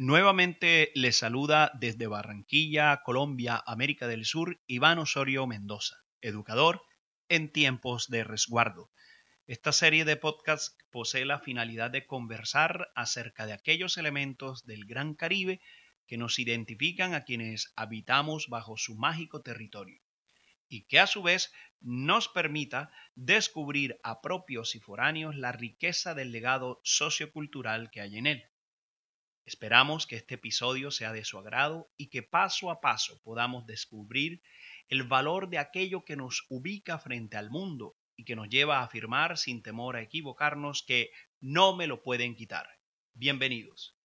Nuevamente les saluda desde Barranquilla, Colombia, América del Sur, Iván Osorio Mendoza, educador en tiempos de resguardo. Esta serie de podcasts posee la finalidad de conversar acerca de aquellos elementos del Gran Caribe que nos identifican a quienes habitamos bajo su mágico territorio y que a su vez nos permita descubrir a propios y foráneos la riqueza del legado sociocultural que hay en él. Esperamos que este episodio sea de su agrado y que paso a paso podamos descubrir el valor de aquello que nos ubica frente al mundo y que nos lleva a afirmar sin temor a equivocarnos que no me lo pueden quitar. Bienvenidos.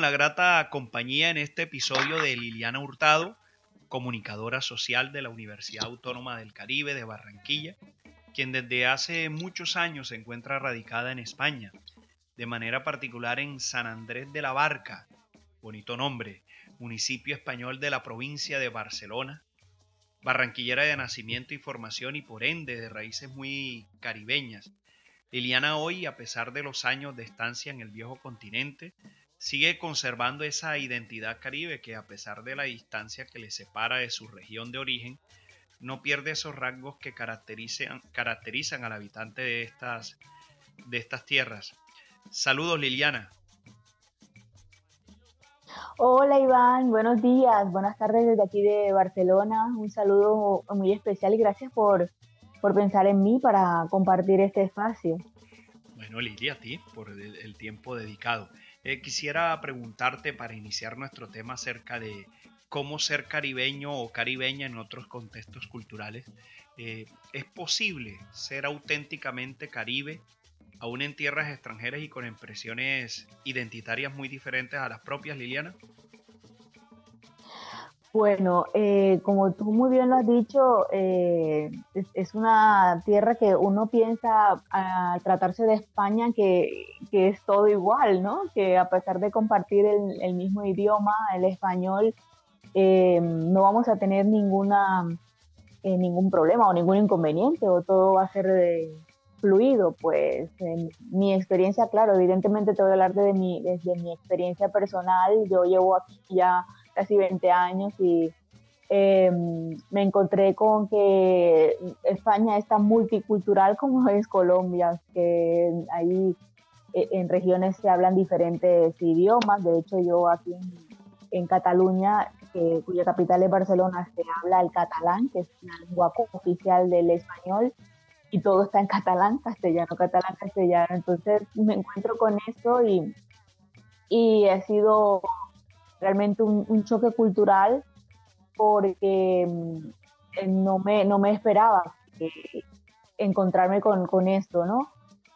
La grata compañía en este episodio de Liliana Hurtado, comunicadora social de la Universidad Autónoma del Caribe de Barranquilla, quien desde hace muchos años se encuentra radicada en España, de manera particular en San Andrés de la Barca, bonito nombre, municipio español de la provincia de Barcelona, barranquillera de nacimiento y formación y por ende de raíces muy caribeñas. Liliana hoy, a pesar de los años de estancia en el viejo continente, sigue conservando esa identidad caribe que a pesar de la distancia que le separa de su región de origen, no pierde esos rasgos que caracterizan, caracterizan al habitante de estas, de estas tierras. Saludos Liliana. Hola Iván, buenos días, buenas tardes desde aquí de Barcelona. Un saludo muy especial y gracias por, por pensar en mí para compartir este espacio. Bueno, Lilia, a ti por el tiempo dedicado. Eh, quisiera preguntarte para iniciar nuestro tema acerca de cómo ser caribeño o caribeña en otros contextos culturales. Eh, ¿Es posible ser auténticamente caribe, aún en tierras extranjeras y con impresiones identitarias muy diferentes a las propias, Liliana? Bueno, eh, como tú muy bien lo has dicho, eh, es, una tierra que uno piensa al tratarse de España que, es todo igual, ¿no? Que a pesar de compartir el, mismo idioma, el español, eh, no vamos a tener ninguna, ningún problema o ningún inconveniente o todo va a ser fluido. Pues mi experiencia, claro, evidentemente te voy a hablar de mi, desde mi experiencia personal. Yo llevo aquí ya casi 20 años y em, me encontré con que España es tan multicultural como es Colombia, que ahí e, en regiones se hablan diferentes idiomas. De hecho, yo aquí en, Cataluña, cuya capital es Barcelona, se habla el catalán, que es la lengua oficial del español, y todo está en catalán, castellano, catalán, castellano. Entonces me encuentro con esto y, y ha sido realmente un, choque cultural porque mm, no me, no me esperaba eh, encontrarme con, con, esto, ¿no?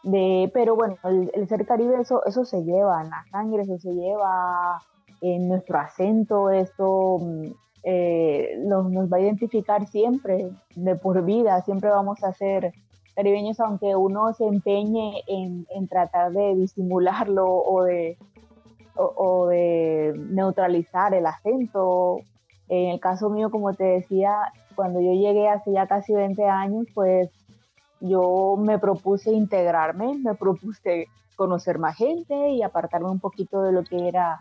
De, pero bueno, el, ser caribe eso, eso se lleva en la sangre, eso se lleva en nuestro acento, esto mm, eh, nos, nos, va a identificar siempre, de por vida, siempre vamos a ser caribeños aunque uno se empeñe en, en tratar de disimularlo o de, o, de neutralizar el acento. En el caso mío, como te decía, cuando yo llegué hace ya casi 20 años, pues yo me propuse integrarme, me propuse conocer más gente y apartarme un poquito de lo que era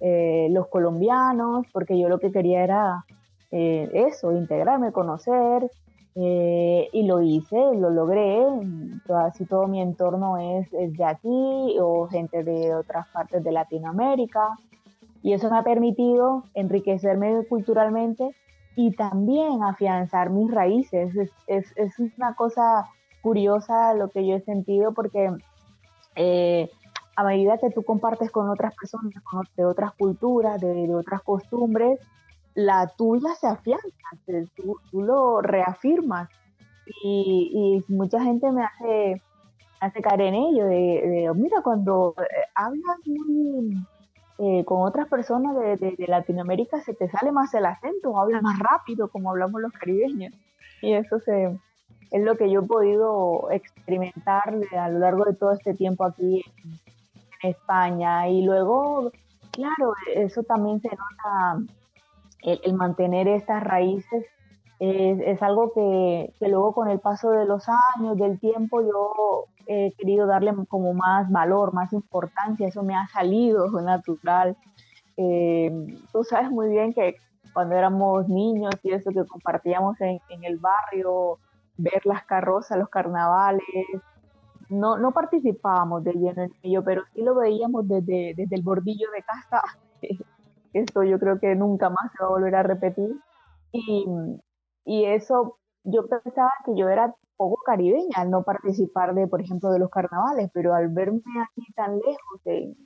eh, los colombianos, porque yo lo que quería era eh, eso, integrarme, conocer, eh, y lo hice, lo logré, casi todo mi entorno es, de aquí o gente de otras partes de Latinoamérica y eso me ha permitido enriquecerme culturalmente y también afianzar mis raíces. Es, es, una cosa curiosa lo que yo he sentido porque eh, a medida que tú compartes con otras personas, de otras culturas, de otras costumbres, la tuya se afianza, tú, lo reafirmas. Y, mucha gente me hace hace caer en ello, de, mira, cuando eh, hablas eh, con otras personas de, Latinoamérica se te sale más el acento, hablas más rápido como hablamos los caribeños. Y eso se, es lo que yo he podido experimentar a lo largo de todo este tiempo aquí en, España. Y luego, claro, eso también se nota, el mantener estas raíces es, algo que, luego con el paso de los años, del tiempo, yo he querido darle como más valor, más importancia, eso me ha salido natural. Eh, tú sabes muy bien que cuando éramos niños y eso que compartíamos en, el barrio, ver las carrozas, los carnavales, no, no participábamos de lleno en ello, pero sí lo veíamos desde, desde el bordillo de casa. Esto yo creo que nunca más se va a volver a repetir. Y, y eso, yo pensaba que yo era poco caribeña al no participar de, por ejemplo, de los carnavales, pero al verme aquí tan lejos, en,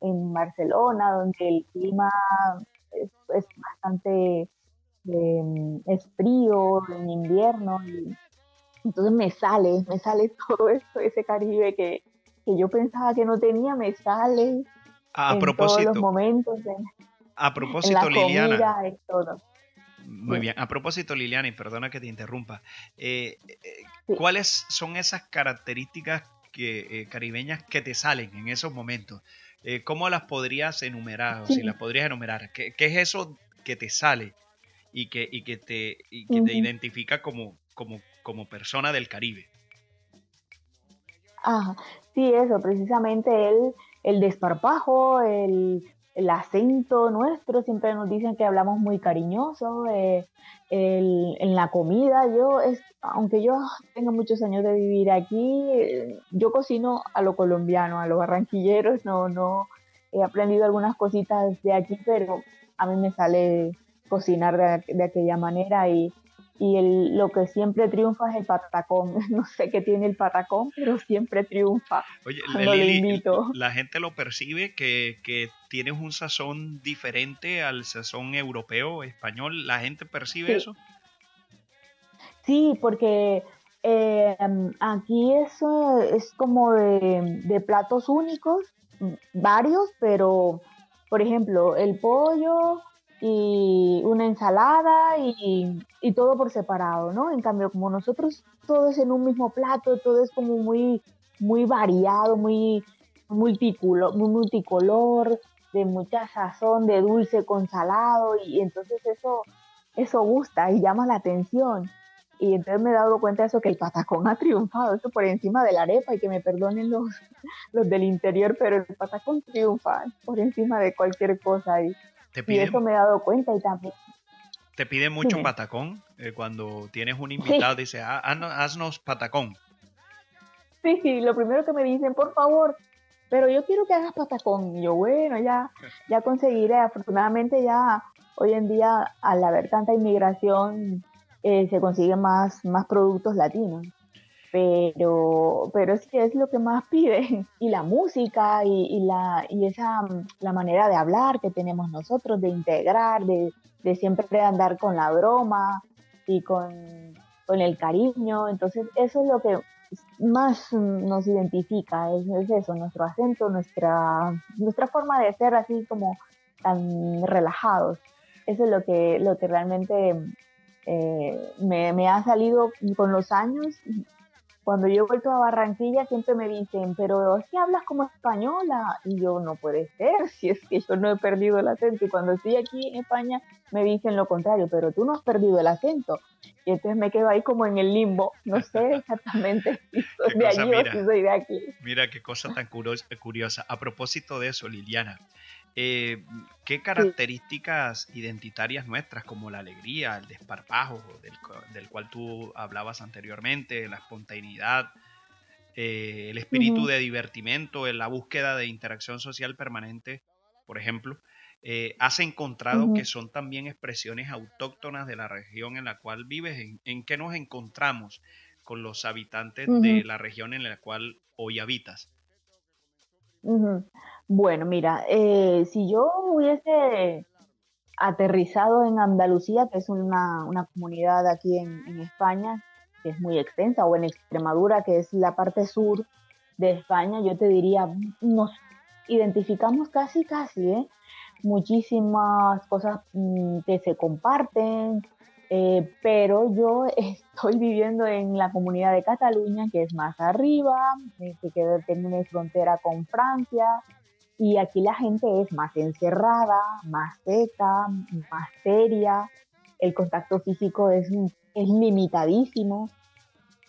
en Barcelona, donde el clima es, bastante em, es frío en invierno, y, entonces me sale, me sale todo esto, ese Caribe que, que yo pensaba que no tenía, me sale a en propósito, todos los momentos. A propósito, Liliana. todo. Muy bien. A propósito, Liliana, y perdona que te interrumpa, eh, eh, ¿cuáles son esas características que, eh, caribeñas que te salen en esos momentos? ¿Cómo las podrías enumerar? O si las podrías enumerar. ¿Qué, es eso que te sale y que, y que, te, y que te identifica como, como, como persona del Caribe? Ah, sí, eso, precisamente el, el desparpajo, el, el acento nuestro, siempre nos dicen que hablamos muy cariñoso, eh, en la comida, yo, es, aunque yo tenga muchos años de vivir aquí, yo cocino a lo colombiano, a los barranquilleros, no, no, he aprendido algunas cositas de aquí, pero a mí me sale cocinar de, de aquella manera y, y el, lo que siempre triunfa es el patacón. No sé qué tiene el patacón, pero siempre triunfa. Oye, Lili, la gente lo percibe que, que, tienes un sazón diferente al sazón europeo, español. ¿La gente percibe eso? Sí, porque eh, aquí eso es como de, de platos únicos, varios, pero por ejemplo, el pollo y una ensalada y, todo por separado, ¿no? En cambio, como nosotros todo es en un mismo plato, todo es como muy, muy variado, muy, multicolor, muy multicolor, de mucha sazón, de dulce con salado, y entonces eso, eso gusta y llama la atención. Y entonces me he dado cuenta de eso, que el patacón ha triunfado, eso por encima de la arepa, y que me perdonen los, los del interior, pero el patacón triunfa por encima de cualquier cosa. Y, y eso me he dado cuenta y también. ¿Te piden mucho patacón? Eh, cuando tienes un invitado, dice, ah, haznos patacón. Sí, sí, lo primero que me dicen, por favor, pero yo quiero que hagas patacón. Y yo, bueno, ya, ya conseguiré. Afortunadamente ya hoy en día, al haber tanta inmigración, eh, se consiguen más, más productos latinos pero, pero sí es lo que más piden. Y la música y, la, y esa la manera de hablar que tenemos nosotros, de integrar, de, de siempre andar con la broma y con, con, el cariño. Entonces, eso es lo que más nos identifica, es, eso, nuestro acento, nuestra, nuestra forma de ser así como tan relajados. Eso es lo que, lo que realmente eh, me, me, ha salido con los años cuando yo he vuelto a Barranquilla siempre me dicen, pero si hablas como española. Y yo, no puede ser, si es que yo no he perdido el acento. Y cuando estoy aquí en España me dicen lo contrario, pero tú no has perdido el acento. Y entonces me quedo ahí como en el limbo. No sé exactamente si soy de allí o si soy de aquí. Mira qué cosa tan curiosa. A propósito de eso, Liliana, eh, ¿Qué características identitarias nuestras, como la alegría, el desparpajo, del, cual tú hablabas anteriormente, la espontaneidad, eh, el espíritu de divertimento, en la búsqueda de interacción social permanente, por ejemplo, eh, has encontrado que son también expresiones autóctonas de la región en la cual vives? ¿En, qué nos encontramos con los habitantes de la región en la cual hoy habitas? Bueno, mira, eh, si yo hubiese aterrizado en Andalucía, que es una, comunidad aquí en, España, que es muy extensa, o en Extremadura, que es la parte sur, de España, yo te diría, nos identificamos casi, casi, ¿eh? muchísimas cosas mm, que se comparten, eh, pero yo estoy viviendo en la comunidad de Cataluña, que es más arriba, eh, que tiene una frontera con Francia, y aquí la gente es más encerrada, más seca, más seria, el contacto físico es, es limitadísimo.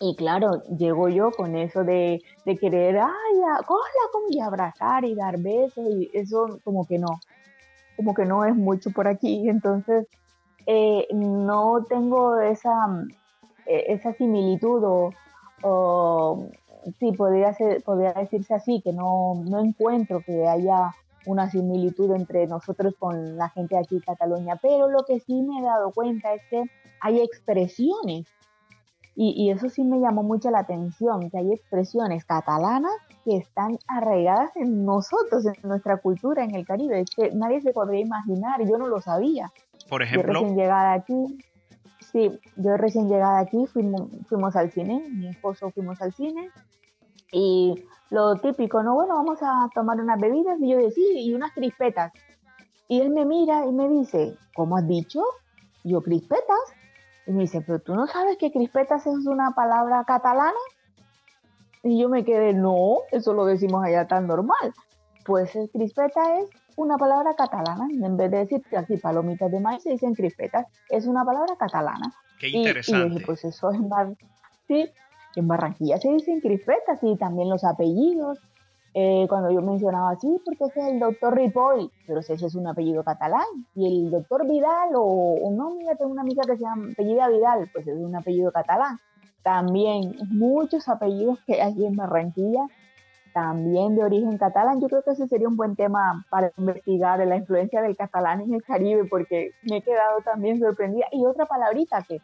Y claro, llego yo con eso de, de querer, ay, hola, y abrazar y dar besos, y eso como que no, como que no es mucho por aquí. Entonces, eh, no tengo esa, eh, esa similitud o sí, podría, ser, podría decirse así, que no, no encuentro que haya una similitud entre nosotros con la gente de aquí en Cataluña, pero lo que sí me he dado cuenta es que hay expresiones, y, y, eso sí me llamó mucho la atención, que hay expresiones catalanas que están arraigadas en nosotros, en nuestra cultura, en el Caribe, es que nadie se podría imaginar, yo no lo sabía. Por ejemplo. Yo recién llegada aquí, sí, yo recién llegada aquí fuimos, fuimos al cine, mi esposo fuimos al cine y lo típico, no, bueno, vamos a tomar unas bebidas y yo decía, sí, y unas crispetas. Y él me mira y me dice, ¿cómo has dicho? Yo, crispetas. Y me dice, pero tú no sabes que crispetas es una palabra catalana. Y yo me quedé, no, eso lo decimos allá tan normal. Pues crispeta es una palabra catalana. En vez de decir aquí palomitas de maíz, se dicen crispetas. Es una palabra catalana. Qué interesante. Y, dije, pues eso es más... Sí, en Barranquilla se dicen crispetas y también los apellidos. Eh, cuando yo mencionaba así, porque ese es el doctor Ripoll, pero ese es un apellido catalán. Y el doctor Vidal, o, no, mira, tengo una amiga que se llama apellida Vidal, pues es un apellido catalán. También muchos apellidos que hay en Barranquilla también de origen catalán. Yo creo que ese sería un buen tema para investigar la influencia del catalán en el Caribe, porque me he quedado también sorprendida. Y otra palabrita que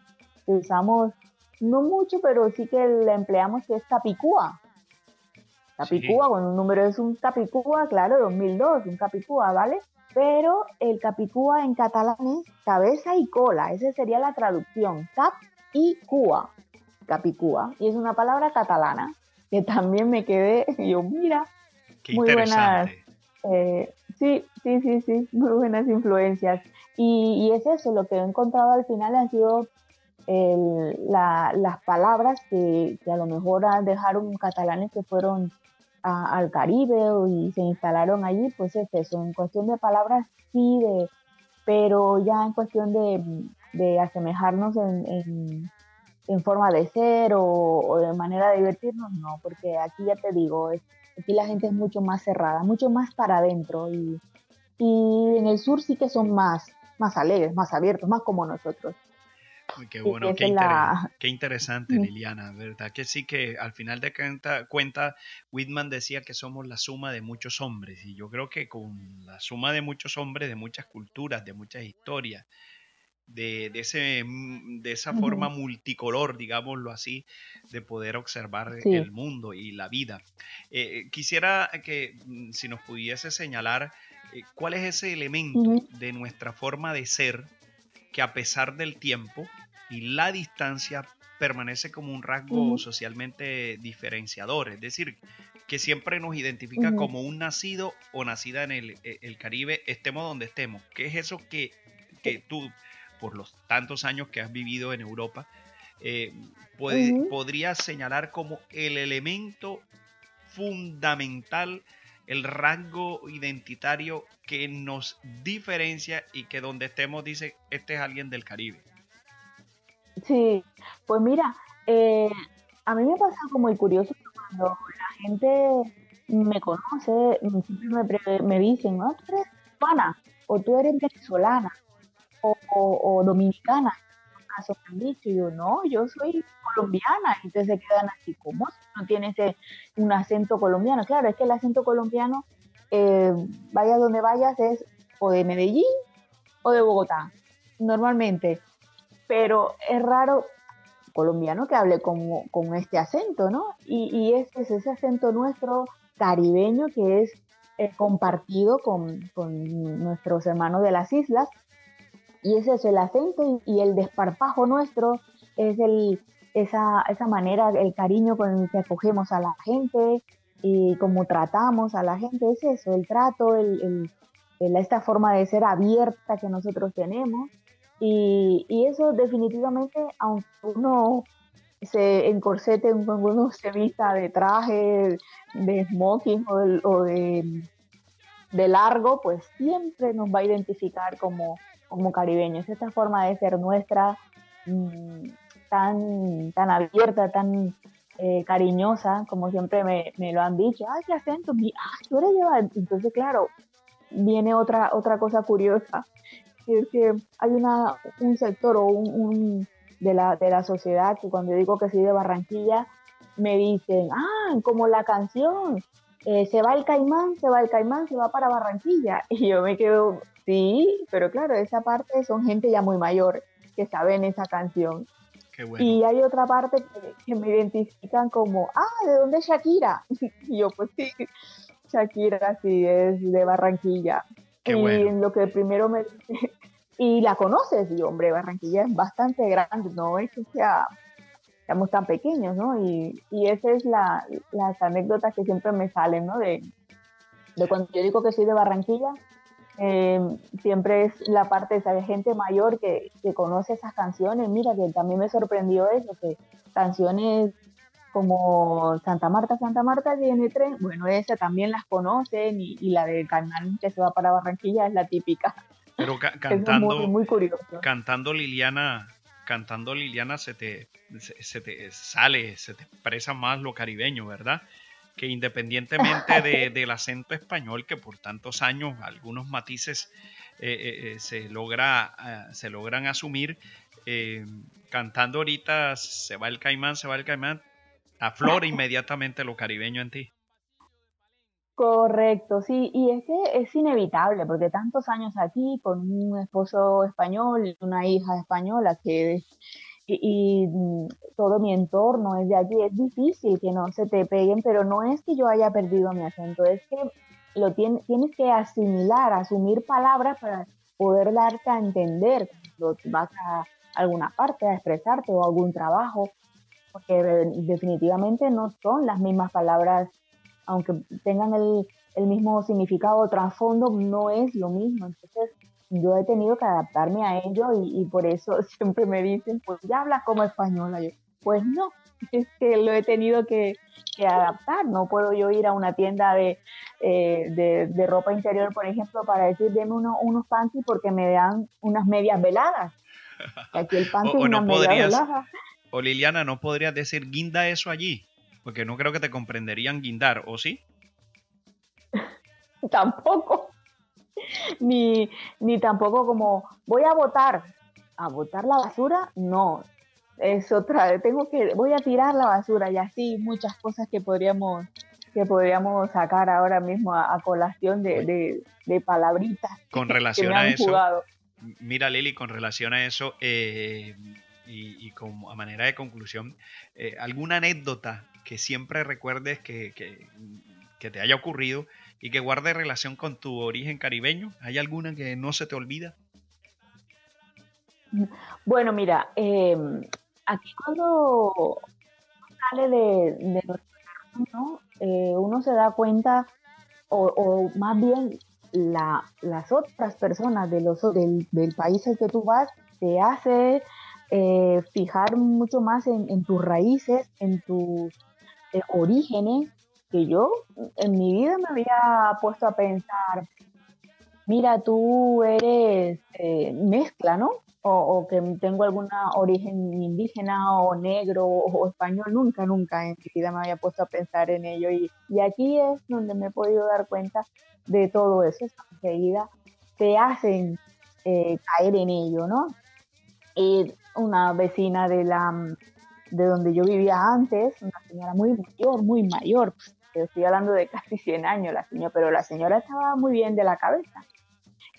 usamos, no mucho, pero sí que la empleamos, que es capicúa. Capicúa, cuando un número es un capicúa, claro, 2002, un capicúa, ¿vale? Pero el capicúa en catalán es cabeza y cola, esa sería la traducción, cap y cua, capicúa, y es una palabra catalana que también me quedé, yo, mira, muy buenas, eh, sí, sí, sí, sí, muy buenas influencias. Y, es eso, lo que he encontrado al final han sido las palabras que, a lo mejor dejaron catalanes que fueron al Caribe y se instalaron allí, pues es eso, en cuestión de palabras sí, de, pero ya en cuestión de, asemejarnos en, en forma de ser o, de manera de divertirnos, no, porque aquí ya te digo, aquí la gente es mucho más cerrada, mucho más para adentro y, y en el sur sí que son más, más alegres, más abiertos, más como nosotros. Qué bueno, qué, qué, interesante, Liliana, ¿verdad? Que sí que al final de cuenta, cuenta, Whitman decía que somos la suma de muchos hombres y yo creo que con la suma de muchos hombres, de muchas culturas, de muchas historias, de, ese, mm, de esa forma multicolor, digámoslo así, de poder observar el mundo y la vida. Eh, quisiera que mm, si nos pudiese señalar eh, cuál es ese elemento de nuestra forma de ser que a pesar del tiempo y la distancia permanece como un rasgo socialmente diferenciador, es decir, que siempre nos identifica como un nacido o nacida en el, e, el, Caribe, estemos donde estemos. ¿Qué es eso que, que tú por los tantos años que has vivido en Europa, eh, podrías señalar como el elemento fundamental, el rango identitario que nos diferencia y que donde estemos dice, este es alguien del Caribe. Sí, pues mira, eh, a mí me pasa como muy curioso cuando la gente me conoce, siempre me, me dicen, ¿no? tú eres cubana o tú eres venezolana o, dominicana. Caso me han dicho, yo no, yo soy colombiana, entonces se quedan así, como no tiene ese, un acento colombiano? Claro, es que el acento colombiano, eh, vayas donde vayas, es o de Medellín o de Bogotá, normalmente. Pero es raro colombiano que hable con, con este acento, ¿no? Y, y ese es ese acento nuestro caribeño que es eh, compartido con, con, nuestros hermanos de las islas y es eso, el acento y, el desparpajo nuestro es el, esa, esa manera, el cariño con el que acogemos a la gente, y como tratamos a la gente, es eso, el trato, el, esta forma de ser abierta que nosotros tenemos. Y, y, eso definitivamente, aunque uno se encorsete, uno se vista de traje, de smoking o de, largo, pues siempre nos va a identificar como, como caribeños. Esta forma de ser nuestra, mm, tan, tan abierta, tan eh, cariñosa, como siempre me, me, lo han dicho, ay, qué acento, ah, tú eres llevar. Entonces, claro, viene otra, otra cosa curiosa, es que hay una, un sector o un, de, la, de la sociedad que cuando yo digo que soy de Barranquilla, me dicen, ah, como la canción, eh, se va el caimán, se va el caimán, se va para Barranquilla. Y yo me quedo, sí, pero claro, esa parte son gente ya muy mayor que saben esa canción. Y hay otra parte que, me identifican como, ah, ¿de dónde es Shakira? Y yo, pues sí, Shakira sí es de Barranquilla. y lo que primero me y la conoces, y hombre, Barranquilla es bastante grande, no es que sea, seamos tan pequeños, ¿no? Y, y esa es la, las anécdotas que siempre me salen, ¿no? De, de cuando yo digo que soy de Barranquilla, eh, siempre es la parte de esa gente mayor que, que, conoce esas canciones. Mira, que también me sorprendió eso, que canciones como Santa Marta, Santa Marta tiene tren, bueno, esa también las conocen y, la de Canal que se va para Barranquilla es la típica. Pero cantando, muy, curioso. cantando Liliana, cantando Liliana se te, se te sale, se te expresa más lo caribeño, ¿verdad? que independientemente del acento español, que por tantos años algunos matices eh, eh, eh, se, logra, se logran asumir, cantando ahorita se va el caimán, se va el caimán, aflora inmediatamente lo caribeño en ti. Correcto, sí, y es que es inevitable, porque tantos años aquí con un esposo español y una hija española que y, mm, todo mi entorno es de allí, es difícil que no se te peguen, pero no es que yo haya perdido mi acento, es que lo tienes, tienes que asimilar, asumir palabras para poder darte a entender cuando vas a alguna parte a expresarte o algún trabajo, porque definitivamente no son las mismas palabras, aunque tengan el, el mismo significado o trasfondo, no es lo mismo. Entonces, yo he tenido que adaptarme a ello y, por eso siempre me dicen, pues ya hablas como española. Yo, pues no, es que lo he tenido que, adaptar. No puedo yo ir a una tienda de, eh, de, ropa interior, por ejemplo, para decir, deme uno, unos panty porque me dan unas medias veladas. Aquí el panty o, no podrías, O Liliana, ¿no podrías decir guinda eso allí? Porque no creo que te comprenderían guindar, ¿o sí? Tampoco. ni, ni tampoco como voy a votar. ¿A votar la basura? No. Es otra, tengo que, voy a tirar la basura y así muchas cosas que podríamos que podríamos sacar ahora mismo a, colación de, de, palabritas. Con relación a eso, mira Lili, con relación a eso, eh, y, como a manera de conclusión, eh, alguna anécdota que siempre recuerdes que, que, que, te haya ocurrido y que guarde relación con tu origen caribeño? ¿Hay alguna que no se te olvida? Bueno, mira, em, aquí cuando sale de, de ¿no? Eh, uno se da cuenta, o, más bien las otras personas de los, del, país al que tú vas, te hace eh, fijar mucho más en, tus raíces, en tus eh, orígenes, que yo en mi vida me había puesto a pensar, mira, tú eres eh, mezcla, ¿no? O, que tengo algún origen indígena o negro o, español, nunca, nunca en mi vida me había puesto a pensar en ello. Y, aquí es donde me he podido dar cuenta de todo eso. Enseguida te hacen eh, caer en ello, ¿no? Y una vecina de la de donde yo vivía antes, una señora muy mayor, muy mayor, pues, estoy hablando de casi 100 años la señora, pero la señora estaba muy bien de la cabeza.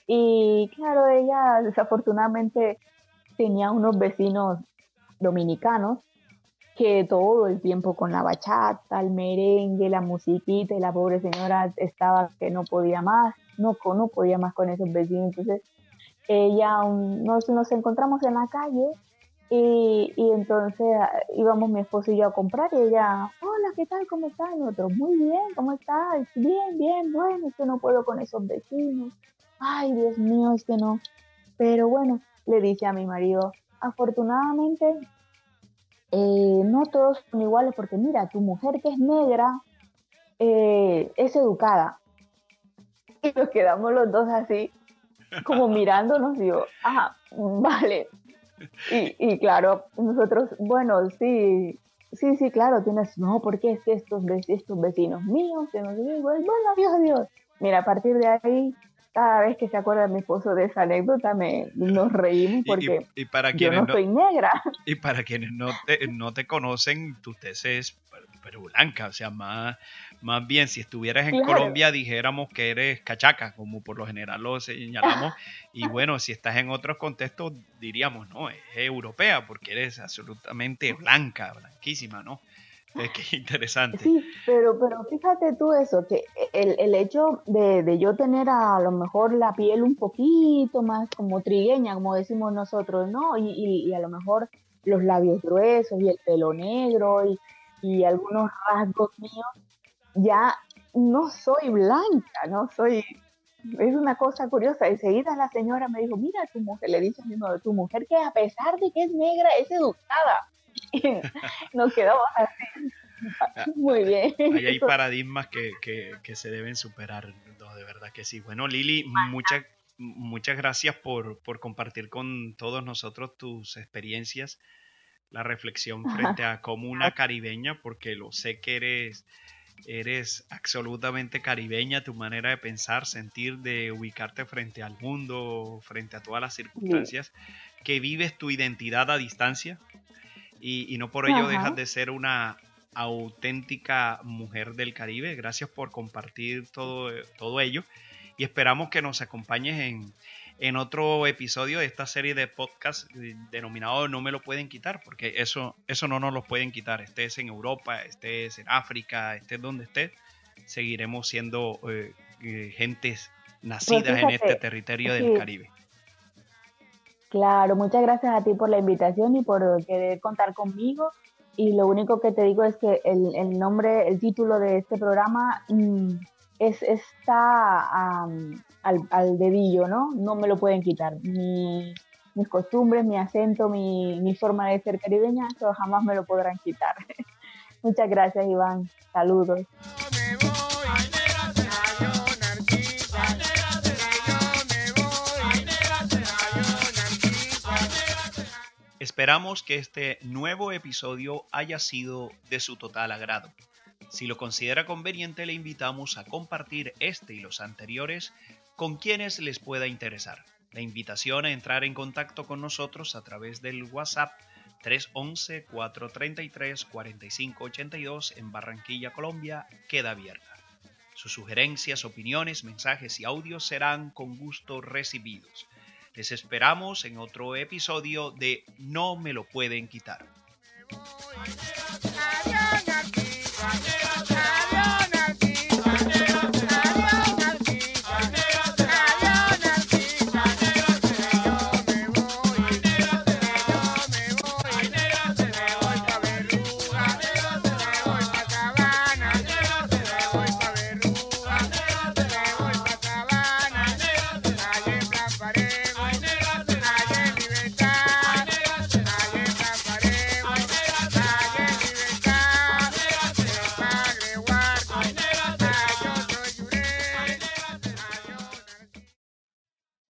Y claro, ella desafortunadamente tenía unos vecinos dominicanos que todo el tiempo con la bachata, el merengue, la musiquita y la pobre señora estaba que no podía más, no, no podía más con esos vecinos. Entonces ella nos, nos encontramos en la calle Y, entonces ah, íbamos mi esposo y yo a comprar y ella, hola, ¿qué tal? ¿Cómo estás? Nosotros, muy bien, ¿cómo estás? Bien, bien, bueno, es que no puedo con esos vecinos. Ay, Dios mío, es que no. Pero bueno, le dice a mi marido, afortunadamente eh, no todos son iguales porque mira, tu mujer que es negra eh, es educada. Y nos quedamos los dos así, como mirándonos, digo, ah, vale. Y, claro, nosotros, bueno, sí, sí, sí, claro, tienes, no, porque es que estos, estos vecinos míos, que no sé bueno, adiós, adiós. Mira, a partir de ahí cada vez que se acuerda mi esposo de esa anécdota me nos reímos porque y, para yo no, soy negra. Y para quienes no te, no te conocen, tu tesis es pero blanca, o sea, más, más bien si estuvieras en Colombia dijéramos que eres cachaca, como por lo general lo señalamos, y bueno, si estás en otros contextos diríamos, no, es europea porque eres absolutamente blanca, blanquísima, ¿no? Es que interesante. Sí, pero, pero fíjate tú eso, que el, el hecho de, de, yo tener a, lo mejor la piel un poquito más como trigueña, como decimos nosotros, ¿no? Y, y, a lo mejor los labios gruesos y el pelo negro y, y algunos rasgos míos, ya no soy blanca, no soy... Es una cosa curiosa. Enseguida la señora me dijo, mira, tu mujer, le dice a mi tu mujer que a pesar de que es negra, es educada. Nos quedamos así. Ah, Muy bien. hay paradigmas que, que, se deben superar, de verdad que sí. Bueno, Lili, muchas, muchas gracias por, por compartir con todos nosotros tus experiencias, la reflexión frente a como una caribeña, porque lo sé que eres, eres absolutamente caribeña, tu manera de pensar, sentir, de ubicarte frente al mundo, frente a todas las circunstancias, que vives tu identidad a distancia, y, no por ello dejas de ser una auténtica mujer del Caribe. Gracias por compartir todo, todo ello y esperamos que nos acompañes en, en otro episodio de esta serie de podcast denominado No me lo pueden quitar, porque eso, eso no nos lo pueden quitar. Estés en Europa, estés en África, estés donde estés, seguiremos siendo eh, eh, gentes nacidas pues en este territorio del Caribe. Claro, muchas gracias a ti por la invitación y por querer contar conmigo. Y lo único que te digo es que el, nombre, el título de este programa mm, es, está al, dedillo, ¿no? No me lo pueden quitar. mis costumbres, mi acento, mi, mi forma de ser caribeña, eso jamás me lo podrán quitar. Muchas gracias, Iván. Saludos. Esperamos que este nuevo episodio haya sido de su total agrado. Si lo considera conveniente, le invitamos a compartir este y los anteriores con quienes les pueda interesar. La invitación a entrar en contacto con nosotros a través del WhatsApp 311-433-4582 en Barranquilla, Colombia, queda abierta. Sus sugerencias, opiniones, mensajes y audios serán con gusto recibidos. Les esperamos en otro episodio de No me lo pueden quitar.